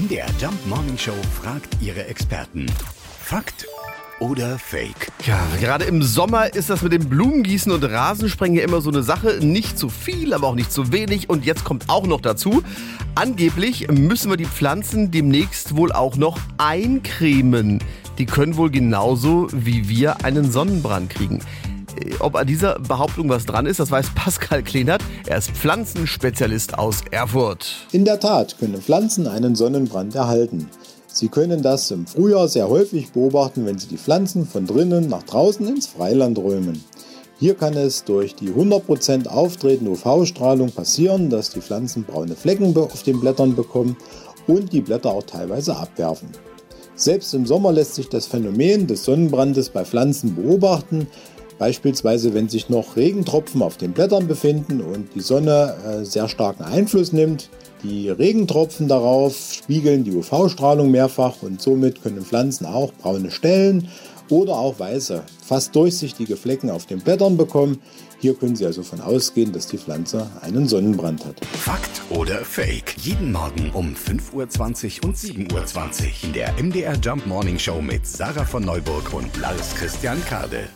MDR Jump Morning Show fragt ihre Experten. Fakt oder Fake? Ja, gerade im Sommer ist das mit dem Blumengießen und Rasensprengen ja immer so eine Sache. Nicht zu viel, aber auch nicht zu wenig. Und jetzt kommt auch noch dazu, angeblich müssen wir die Pflanzen demnächst wohl auch noch eincremen. Die können wohl genauso wie wir einen Sonnenbrand kriegen. Äh, Ob an dieser Behauptung was dran ist, das weiß Pascal Klenert. Er ist Pflanzenspezialist aus Erfurt. In der Tat können Pflanzen einen Sonnenbrand erhalten. Sie können das im Frühjahr sehr häufig beobachten, wenn Sie die Pflanzen von drinnen nach draußen ins Freiland räumen. Hier kann es durch die 100% auftretende UV-Strahlung passieren, dass die Pflanzen braune Flecken auf den Blättern bekommen und die Blätter auch teilweise abwerfen. Selbst im Sommer lässt sich das Phänomen des Sonnenbrandes bei Pflanzen beobachten, beispielsweise wenn sich noch Regentropfen auf den Blättern befinden und die Sonne äh, sehr starken Einfluss nimmt. Die Regentropfen darauf spiegeln die UV-Strahlung mehrfach und somit können Pflanzen auch braune Stellen oder auch weiße, fast durchsichtige Flecken auf den Blättern bekommen. Hier können Sie also von ausgehen, dass die Pflanze einen Sonnenbrand hat. Fakt oder Fake? Jeden Morgen um 5.20 Uhr und 7.20 Uhr in der MDR Jump Morning Show mit Sarah von Neuburg und Lars Christian Kade.